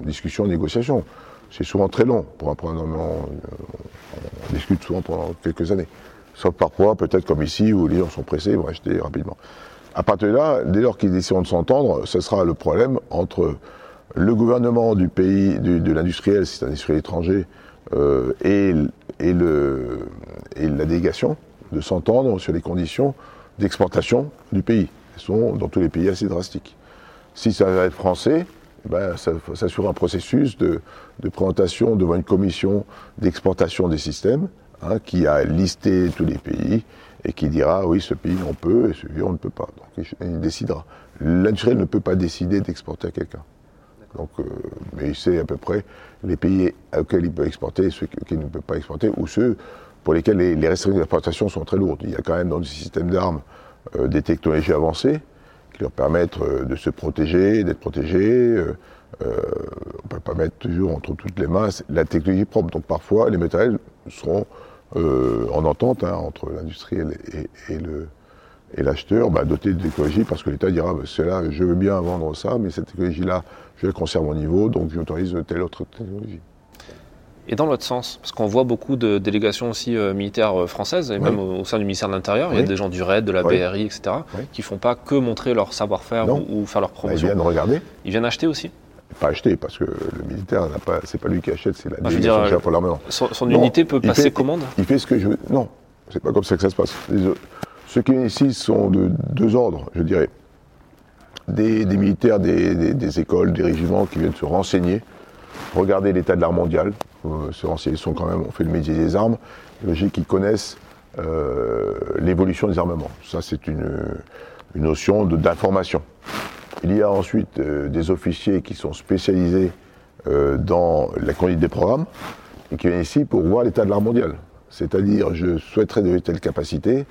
discussion, en négociation. C'est souvent très long pour un programme. On, on discute souvent pendant quelques années. Sauf parfois, peut-être comme ici, où les gens sont pressés, ils vont acheter rapidement. À partir de là, dès lors qu'ils décident de s'entendre, ce sera le problème entre le gouvernement du pays, de l'industriel, si c'est un industriel étranger, euh, et la délégation, de s'entendre sur les conditions d'exportation du pays. Sont dans tous les pays assez drastiques. Si ça va être français, ben, ça, ça un processus de, présentation devant une commission d'exportation des systèmes hein, qui a listé tous les pays et qui dira oui ce pays on peut et celui on ne peut pas. Donc il, décidera. L'industriel ne peut pas décider d'exporter à quelqu'un. Donc, euh, mais il sait à peu près les pays auxquels il peut exporter, ceux qu'il ne peut pas exporter, ou ceux pour lesquels les, restrictions d'exportation sont très lourdes. Il y a quand même dans le système d'armes des technologies avancées qui leur permettent euh, de se protéger, d'être protégés. on ne peut pas mettre toujours entre toutes les mains la technologie propre. Donc parfois, les matériels seront en entente hein, entre l'industriel et, l'acheteur bah, doté de technologie parce que l'État dira bah, c'est là je veux bien vendre ça mais cette technologie là je la conserve au niveau donc j'autorise telle autre technologie. Et dans l'autre sens, parce qu'on voit beaucoup de délégations aussi euh, militaires euh, françaises, et même au, sein du ministère de l'Intérieur, il y a des gens du RAID, de la BRI, etc., qui font pas que montrer leur savoir-faire ou, faire leur bah, promotion. ils viennent regarder. Ils viennent acheter aussi Pas acheter, parce que le militaire, pas, c'est pas lui qui achète, c'est la bah, délégation l'armement. Son, son unité peut passer commande il, fait ce que je veux. Non, c'est pas comme ça que ça se passe. Ceux qui viennent ici sont de deux ordres, je dirais. Des, militaires, des, écoles, des régiments qui viennent se renseigner, regarder l'état de l'art mondial, euh, se renseigner, ils sont quand même, on fait le métier des armes, logique qu'ils connaissent euh, l'évolution des armements. Ça, c'est une, notion d'information. Il y a ensuite euh, des officiers qui sont spécialisés dans la conduite des programmes et qui viennent ici pour voir l'état de l'art mondial. C'est-à-dire, je souhaiterais de telle capacité,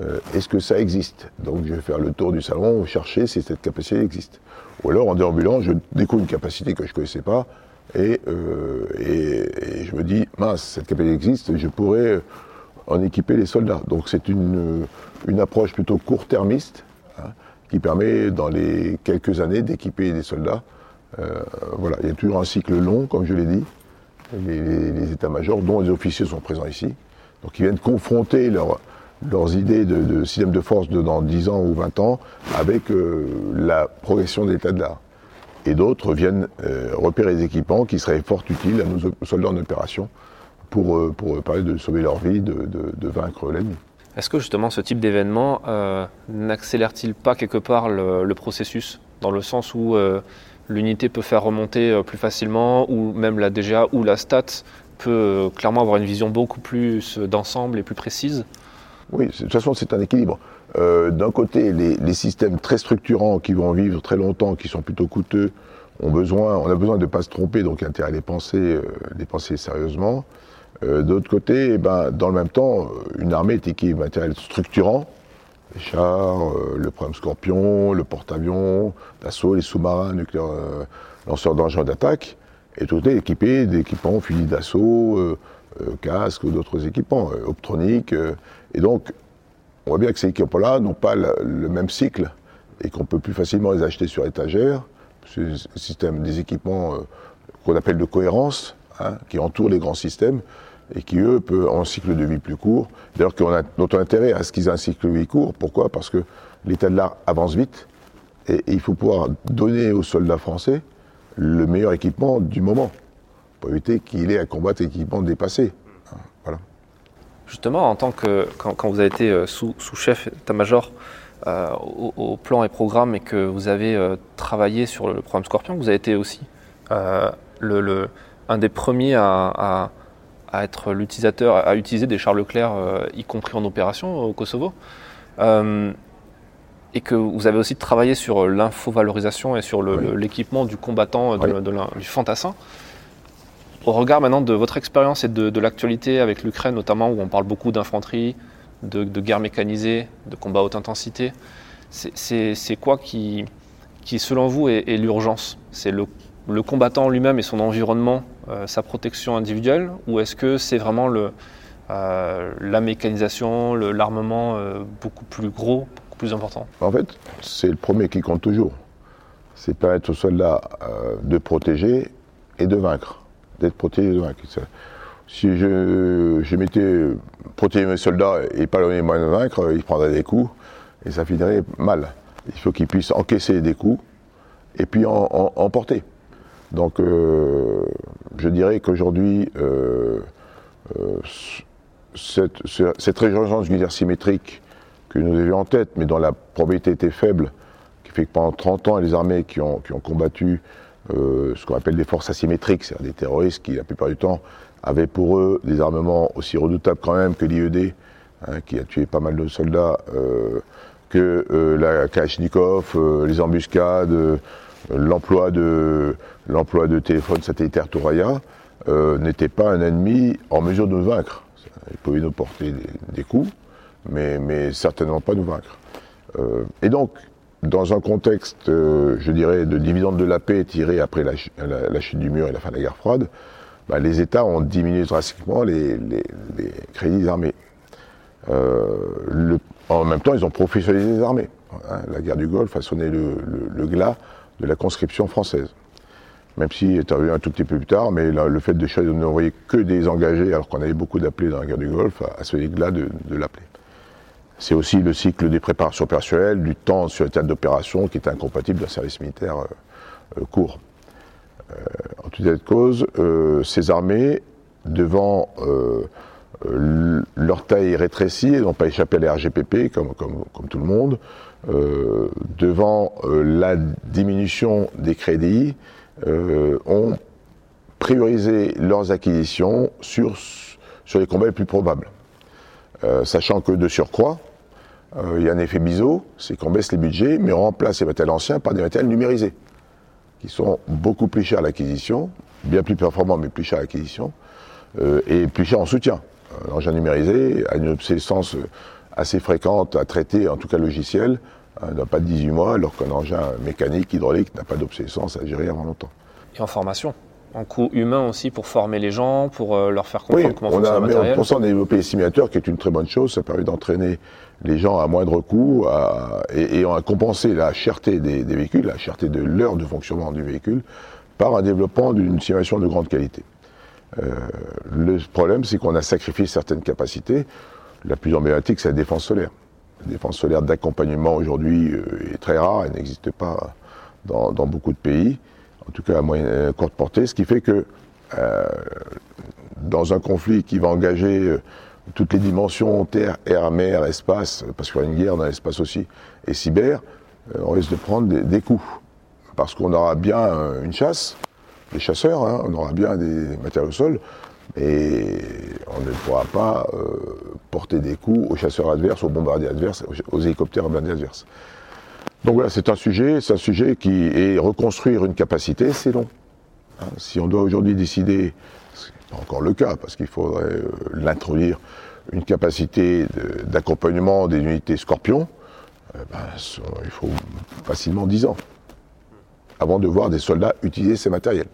euh, est-ce que ça existe? Donc je vais faire le tour du salon, chercher si cette capacité existe. Ou alors en déambulant, je découvre une capacité que je ne connaissais pas et, euh, et, je me dis, mince, cette capacité existe, je pourrais en équiper les soldats. Donc c'est une, une, approche plutôt court-termiste hein, qui permet dans les quelques années d'équiper des soldats. Euh, voilà, il y a toujours un cycle long, comme je l'ai dit. Les, états-majors, dont les officiers sont présents ici, donc ils viennent confronter leur, leurs idées de, système de force dans 10 ans ou 20 ans avec euh, la progression de l'état de l'art. Et d'autres viennent euh, repérer des équipements qui seraient fort utiles à nos soldats en opération pour, euh, pour parler de sauver leur vie, de, de, vaincre l'ennemi. Est-ce que justement ce type d'événement n'accélère-t-il pas quelque part le, le, processus Dans le sens où l'unité peut faire remonter plus facilement, ou même la DGA ou la STAT peut clairement avoir une vision beaucoup plus d'ensemble et plus précise? Oui, de toute façon, c'est un équilibre. Euh, d'un côté, les, systèmes très structurants qui vont vivre très longtemps, qui sont plutôt coûteux, on a besoin de ne pas se tromper, donc intérêt à les penser, euh, les penser sérieusement. Euh, D'autre côté, eh ben, dans le même temps, une armée est équipée de matériel structurant, les chars, le programme Scorpion, le porte-avions d'assaut, les sous-marins nucléaires, lanceurs d'engins d'attaque, et tout est équipé d'équipements, fusils d'assaut, casques ou d'autres équipements, optroniques. Et donc, on voit bien que ces équipements-là n'ont pas le, même cycle et qu'on peut plus facilement les acheter sur étagère. C'est système des équipements euh, qu'on appelle de cohérence, hein, qui entourent les grands systèmes et qui, eux, peuvent, ont un cycle de vie plus court. D'ailleurs, qu'on a notre intérêt à ce qu'ils aient un cycle de vie court. Pourquoi? Parce que l'état de l'art avance vite et, il faut pouvoir donner aux soldats français le meilleur équipement du moment pour éviter qu'il ait à combattre équipements dépassés. Justement, en tant que quand, vous avez été euh, sous-chef état-major euh, au, plan et programme et que vous avez euh, travaillé sur le, programme Scorpion, vous avez été aussi le, un des premiers à, être l'utilisateur, à utiliser des chars Leclerc, y compris en opération au Kosovo. et que vous avez aussi travaillé sur l'infovalorisation et sur l'équipement du combattant du fantassin. Au regard maintenant de votre expérience et de, l'actualité avec l'Ukraine notamment, où on parle beaucoup d'infanterie, de, guerre mécanisée, de combat haute intensité, c'est quoi qui, qui selon vous est, l'urgence? C'est le, combattant lui-même et son environnement, sa protection individuelle, ou est-ce que c'est vraiment le, la mécanisation, l'armement beaucoup plus gros, beaucoup plus important? En fait, c'est le premier qui compte toujours. C'est permettre aux soldats de protéger et de vaincre, d'être protégé de vaincre. Si je, je m'étais protégé mes soldats et pas donné moyen de vaincre, ils prendraient des coups et ça finirait mal. Il faut qu'ils puissent encaisser des coups et puis en. Donc euh, je dirais qu'aujourd'hui, euh, euh, cette, cette résurgence du symétrique que nous avions en tête, mais dont la probabilité était faible, qui fait que pendant 30 ans, les armées qui ont combattu ce qu'on appelle des forces asymétriques, c'est-à-dire des terroristes qui, la plupart du temps, avaient pour eux des armements aussi redoutables quand même que l'IED, hein, qui a tué pas mal de soldats, euh, que euh, la Kalachnikov, euh, les embuscades, l'emploi de de téléphones satellitaires Touraya, n'était pas un ennemi en mesure de nous vaincre. Il pouvait nous porter des, coups, mais, mais, certainement pas nous vaincre. et donc, dans un contexte, je dirais, de dividende de la paix tiré après la, chute du mur et la fin de la guerre froide, bah, les États ont diminué drastiquement les, crédits armés. Euh, en même temps, ils ont professionnalisé les armées. Hein. la guerre du Golfe a sonné le, glas de la conscription française. Même si est arrivé un tout petit peu plus tard, mais le fait de n'envoyer que des engagés, alors qu'on avait beaucoup d'appelés dans la guerre du Golfe, a, sonné le glas de, l'appeler. C'est aussi le cycle des préparations personnelles, du temps sur les théâtre d'opération qui est incompatible d'un service militaire euh, euh, court. Euh, en tout état de cause, ces armées, devant leur taille rétrécie, n'ont pas échappé à la comme, tout le monde, devant la diminution des crédits, ont priorisé leurs acquisitions sur les combats les plus probables. sachant que de surcroît, il y a un effet biseau, c'est qu'on baisse les budgets, mais on remplace les matériels anciens par des matériels numérisés qui sont beaucoup plus chers à l'acquisition, bien plus performants mais plus chers à l'acquisition, euh, et plus chers en soutien. Un engin numérisé a une obsolescence assez fréquente à traiter, en tout cas logiciel, hein, n'a pas de 18 mois, alors qu'un engin mécanique, hydraulique, n'a pas d'obsolescence à gérer avant longtemps. Et en formation en coût humain aussi pour former les gens, pour euh, leur faire comprendre comment on fonctionne a, le matériel. On a développé les simulateurs, qui est une très bonne chose. Ça permet d'entraîner les gens à moindre coût et, on a compensé la cherté des, véhicules, la cherté de l'heure de fonctionnement du véhicule, par un développement d'une simulation de grande qualité. Euh, le problème, c'est qu'on a sacrifié certaines capacités. La plus emblématique, c'est la défense solaire. La défense solaire d'accompagnement aujourd'hui euh, est très rare, elle n'existe pas dans, beaucoup de pays, en tout cas à moyenne courte portée, ce qui fait que euh, dans un conflit qui va engager toutes les dimensions, terre, air, mer, espace, parce qu'il y aura une guerre dans l'espace aussi, et cyber, euh, on risque de prendre des, coups. Parce qu'on aura bien euh, une chasse, des chasseurs, hein, on aura bien des matériaux au sol, et on ne pourra pas euh, porter des coups aux chasseurs adverses, aux bombardiers adverses, aux, hélicoptères bombardiers adverses. Donc voilà, c'est un sujet, c'est un sujet qui est reconstruire une capacité, c'est long. Hein, si on doit aujourd'hui décider encore le cas, parce qu'il faudrait euh, l'introduire, une capacité d'accompagnement des unités Scorpion, euh, ben, il faut facilement 10 ans avant de voir des soldats utiliser ces matériels.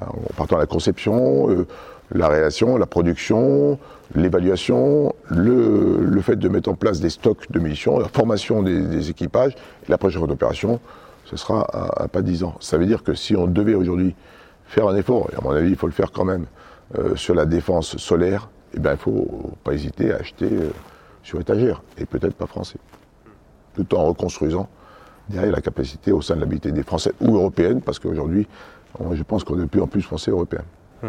Hein, en partant de la conception, euh, la réaction, la production, l'évaluation, le, fait de mettre en place des stocks de munitions, la formation des, équipages, la prochaine d'opération, ce sera à, pas 10 ans. Ça veut dire que si on devait aujourd'hui faire un effort, et à mon avis il faut le faire quand même, euh, sur la défense solaire, eh bien, il ne faut pas hésiter à acheter euh, sur étagère, et peut-être pas français. Tout en reconstruisant derrière la capacité au sein de l'habité des Français ou européennes, parce qu'aujourd'hui, je pense qu'on est de plus en plus français européens. Hmm.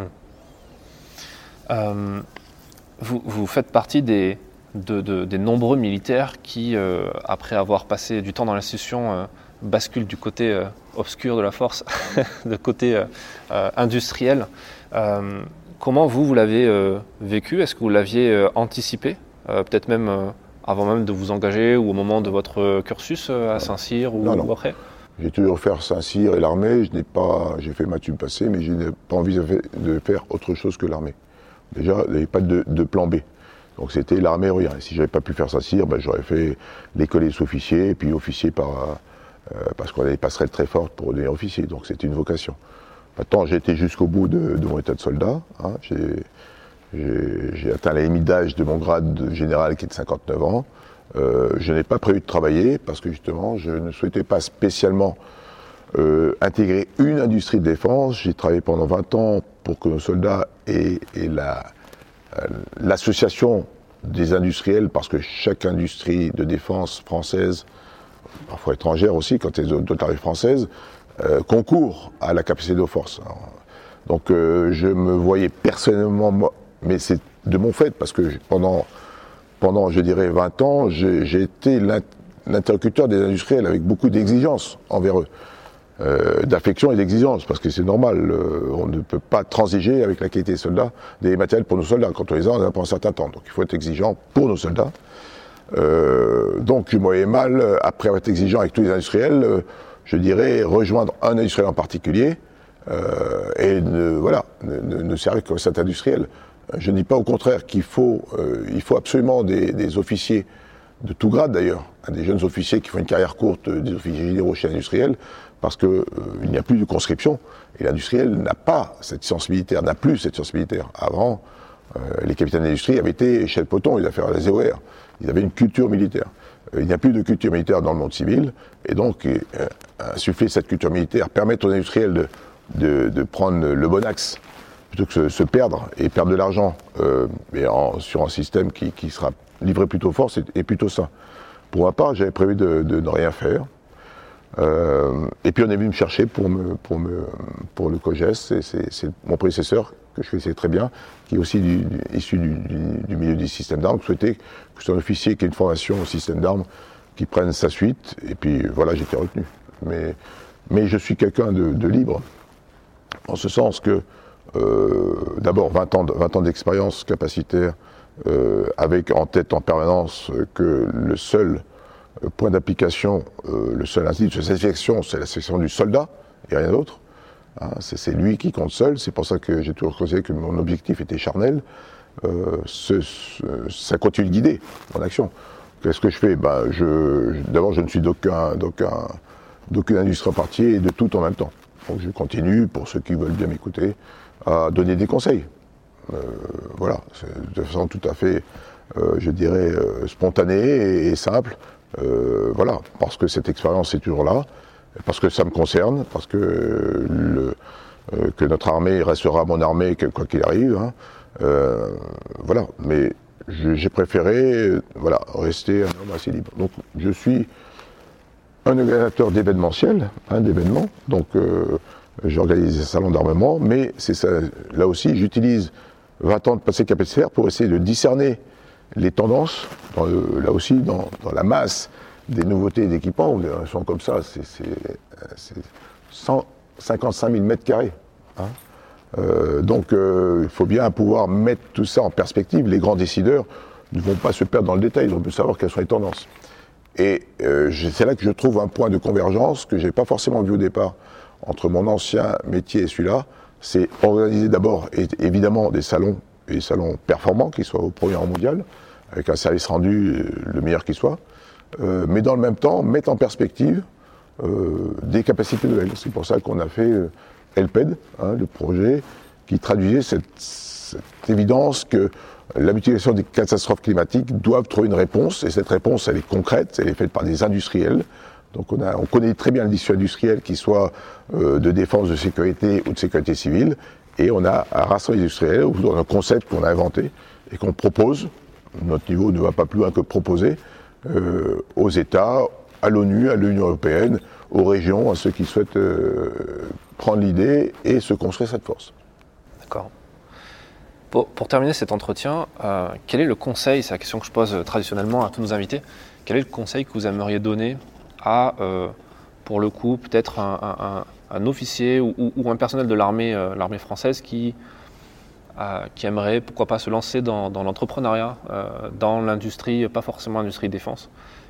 Euh, vous, faites partie des, des nombreux militaires qui, après avoir passé du temps dans l'institution, basculent du côté obscur de la force, [LAUGHS] de côté industriel. Comment vous, vous l'avez euh, vécu? Est-ce que vous l'aviez euh, anticipé euh, Peut-être même avant même de vous engager ou au moment de votre cursus à Saint-Cyr ou, après? J'ai toujours fait Saint-Cyr et l'armée. Je n'ai pas, j'ai fait ma tube passé, mais je n'ai pas envie de faire autre chose que l'armée. Déjà, il n'y avait pas de, plan B. Donc c'était l'armée rien. Et si j'avais pas pu faire Saint-Cyr, ben, j'aurais fait l'école des sous-officiers, puis officier par, parce qu'on a des passerelles très fortes pour devenir officier, donc c'était une vocation. Maintenant, j'ai jusqu'au bout de, mon état de soldat. Hein. J'ai atteint la limite d'âge de mon grade de général qui est de 59 ans. Euh, je n'ai pas prévu de travailler parce que justement, je ne souhaitais pas spécialement euh, intégrer une industrie de défense. J'ai travaillé pendant 20 ans pour que nos soldats aient, euh, l'association des industriels, parce que chaque industrie de défense française, parfois étrangère aussi, quand elle est d'autres française, euh, concourt à la capacité de forces. Donc euh, je me voyais personnellement, mais c'est de mon fait, parce que pendant, pendant je dirais, 20 ans, j'ai été l'interlocuteur des industriels avec beaucoup d'exigences envers eux. Euh, d'affection et d'exigence, parce que c'est normal, on ne peut pas transiger avec la qualité des soldats, des matériels pour nos soldats. Quand on les a, on en a pour un certain temps. Donc il faut être exigeant pour nos soldats. donc me voyais mal, après être exigeant avec tous les industriels, je dirais, rejoindre un industriel en particulier euh, et ne, voilà, ne, ne servir que cet industriel. Je ne dis pas au contraire qu'il faut, euh, faut absolument des, officiers de tout grade d'ailleurs, hein, des jeunes officiers qui font une carrière courte, euh, des officiers généraux chez l'industriel, parce qu'il n'y a plus de conscription. Et l'industriel n'a pas cette science militaire, n'a plus cette science militaire. Avant, les capitaines d'industrie avaient été chez le poton, ils avaient fait la ZOR. Ils avaient une culture militaire. Il n'y a plus de culture militaire dans le monde civil, et donc insuffler cette culture militaire, permettre aux industriels de, prendre le bon axe plutôt que se, se perdre et perdre de l'argent euh, sur un système qui, sera livré plutôt fort, c'est plutôt ça. Pour ma part, j'avais prévu de, ne rien faire. Euh, et puis on est venu me chercher pour, pour le COGES, c'est mon prédécesseur, que je connaissais très bien, qui est aussi issu du, milieu du système d'armes, souhaitait que sois un officier qui ait une formation au système d'armes, qui prenne sa suite, et puis voilà, j'étais retenu mais, mais je suis quelqu'un de, libre, en ce sens que, euh, d'abord, 20 ans, 20 ans d'expérience capacitaire, euh, avec en tête en permanence que le seul euh, point d'application, le seul institut de sélection, c'est la sélection du soldat, et rien d'autre. Hein, c'est lui qui compte seul, c'est pour ça que j'ai toujours considéré que mon objectif était charnel. ça continue de guider mon action. Qu'est-ce que je fais? Ben, D'abord, je ne suis d'aucun d'aucune industrie en partie et de tout en même temps. Je continue, pour ceux qui veulent bien m'écouter, à donner des conseils. Euh, voilà, de façon tout à fait, euh, je dirais, euh, spontanée et, simple. voilà, parce que cette expérience est toujours là, parce que ça me concerne, parce que, le, que notre armée restera mon armée quoi qu'il arrive. Hein. voilà, mais j'ai préféré voilà, rester un homme assez libre. Donc je suis un organisateur d'événementiel, hein, d'événements. Donc, euh, j'organise des salons d'armement, mais c'est ça, là aussi, j'utilise 20 ans de passé capacitaire pour essayer de discerner les tendances, là aussi, dans, la masse des nouveautés d'équipements. Elles sont comme ça, c'est 155 000 mètres carrés. Hein. Euh, donc, euh, il faut bien pouvoir mettre tout ça en perspective. Les grands décideurs ne vont pas se perdre dans le détail, ils vont savoir quelles sont les tendances. Et euh, c'est là que je trouve un point de convergence que je n'ai pas forcément vu au départ entre mon ancien métier et celui-là. C'est organiser d'abord, évidemment, des salons, et des salons performants qui soient au premier rang mondial, avec un service rendu euh, le meilleur qui soit, euh, mais dans le même temps, mettre en perspective des capacités nouvelles. C'est pour ça qu'on a fait LPED, hein, le projet qui traduisait cette, évidence que la mutualisation des catastrophes climatiques doivent trouver une réponse, et cette réponse, elle est concrète, elle est faite par des industriels. Donc on, a, on connaît très bien le tissu industriel, qui soit euh, de défense, de sécurité ou de sécurité civile, et on a un rassemblement industriel autour d'un concept qu'on a inventé et qu'on propose. Notre niveau ne va pas plus loin que proposer euh, aux États, à l'ONU, à l'Union européenne, aux régions, à ceux qui souhaitent euh, prendre l'idée et se construire cette force. D'accord. Pour, terminer cet entretien, euh, quel est le conseil, c'est la question que je pose traditionnellement à tous nos invités, quel est le conseil que vous aimeriez donner à, pour le coup, peut-être un, officier ou, un personnel de l'armée française qui, qui aimerait, pourquoi pas, se lancer dans, l'entrepreneuriat, dans l'industrie, pas forcément l'industrie défense,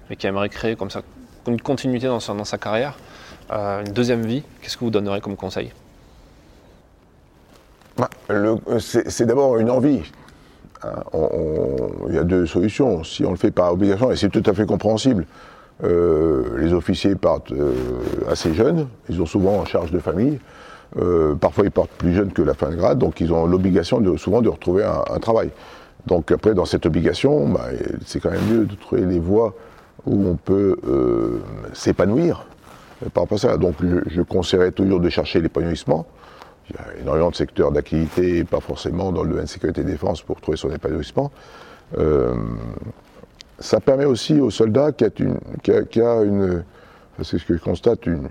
mais qui aimerait créer comme ça une continuité dans sa carrière, une deuxième vie, qu'est-ce que vous donnerez comme conseil? Bah, c'est d'abord une envie. Il y a deux solutions. Si on le fait par obligation, et c'est tout à fait compréhensible, les officiers partent assez jeunes, ils ont souvent en charge de famille. Parfois ils partent plus jeunes que la fin de grade, donc ils ont l'obligation souvent de retrouver un, travail. Donc après, dans cette obligation, bah, c'est quand même mieux de trouver les voies où on peut s'épanouir par rapport à ça. Donc je, conseillerais toujours de chercher l'épanouissement. Il y a énormément de secteurs d'activité, pas forcément dans le domaine sécurité et défense pour trouver son épanouissement. Euh, ça permet aussi aux soldats qui a une, c'est ce que je constate, une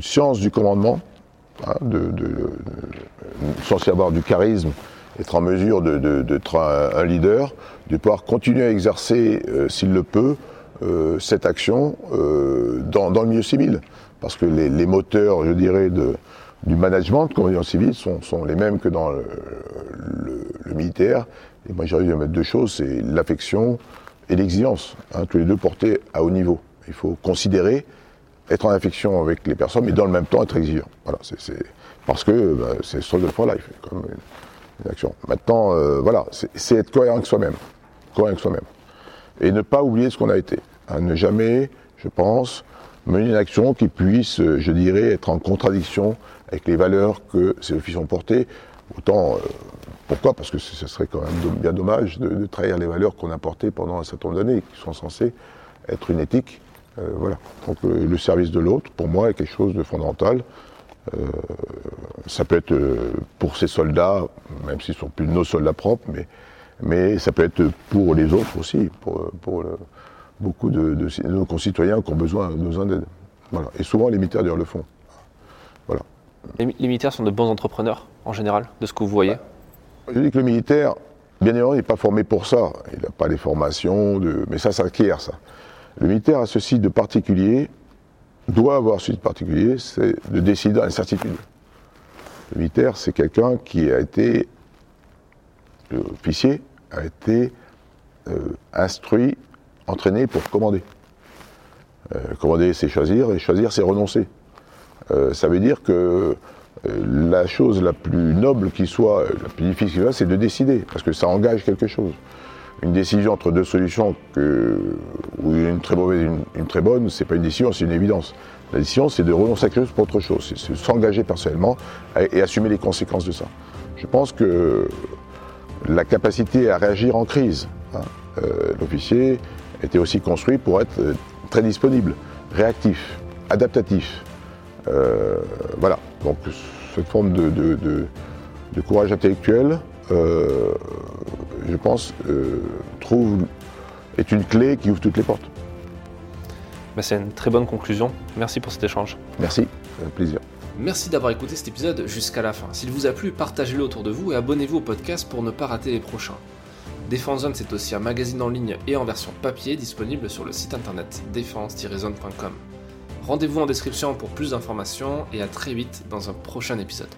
science du commandement, hein, de, de, censé avoir du charisme, être en mesure d'être un, un, leader, de pouvoir continuer à exercer, euh, s'il le peut, euh, cette action euh, dans, dans, le milieu civil. Parce que les, les moteurs, je dirais, de, du management, comme on civil, sont, sont, les mêmes que dans le, militaire. Et moi, envie de mettre deux choses, c'est l'affection et l'exigence, hein, tous les deux portés à haut niveau. Il faut considérer être en affection avec les personnes, mais dans le même temps être exigeant. Voilà, parce que bah, c'est struggle for life, comme une, action. Maintenant, euh, voilà, c'est être cohérent avec soi-même, cohérent avec soi-même, et ne pas oublier ce qu'on a été. Hein, ne jamais, je pense, mener une action qui puisse, je dirais, être en contradiction avec les valeurs que ces officiers ont portées. Autant, euh, pourquoi? Parce que ce serait quand même bien dommage de, trahir les valeurs qu'on a portées pendant un certain nombre d'années, qui sont censées être une éthique. Euh, voilà. Donc euh, le service de l'autre, pour moi, est quelque chose de fondamental. ça peut être pour ces soldats, même s'ils ne sont plus nos soldats propres, mais, mais ça peut être pour les autres aussi, pour, pour beaucoup de, nos concitoyens qui ont besoin, besoin d'aide. Voilà. Et souvent, les militaires d'ailleurs le font. Voilà. Les, militaires sont de bons entrepreneurs, en général, de ce que vous voyez? Je dis que le militaire, bien évidemment, il n'est pas formé pour ça. Il n'a pas les formations, de... mais ça s'acquiert, ça. Le militaire a ceci de particulier, doit avoir ceci de particulier, c'est de décider dans l'incertitude. Le militaire, c'est quelqu'un qui a été, officier, a été euh, instruit, entraîné pour commander. Euh, commander, c'est choisir, et choisir, c'est renoncer. Euh, ça veut dire que la chose la plus noble qui soit, la plus difficile qui soit, c'est de décider, parce que ça engage quelque chose. Une décision entre deux solutions, que, ou une très mauvaise et une, très bonne, c'est pas une décision, c'est une évidence. La décision, c'est de renoncer à quelque chose pour autre chose, c'est s'engager personnellement et, assumer les conséquences de ça. Je pense que la capacité à réagir en crise, hein, l'officier était aussi construit pour être très disponible, réactif, adaptatif. Euh, voilà, donc cette forme de, courage intellectuel, euh, je pense, euh, trouve, est une clé qui ouvre toutes les portes. Bah, c'est une très bonne conclusion. Merci pour cet échange. Merci, avec plaisir. Merci d'avoir écouté cet épisode jusqu'à la fin. S'il vous a plu, partagez-le autour de vous et abonnez-vous au podcast pour ne pas rater les prochains. Défense Zone, c'est aussi un magazine en ligne et en version papier disponible sur le site internet défense-zone.com. Rendez-vous en description pour plus d'informations et à très vite dans un prochain épisode.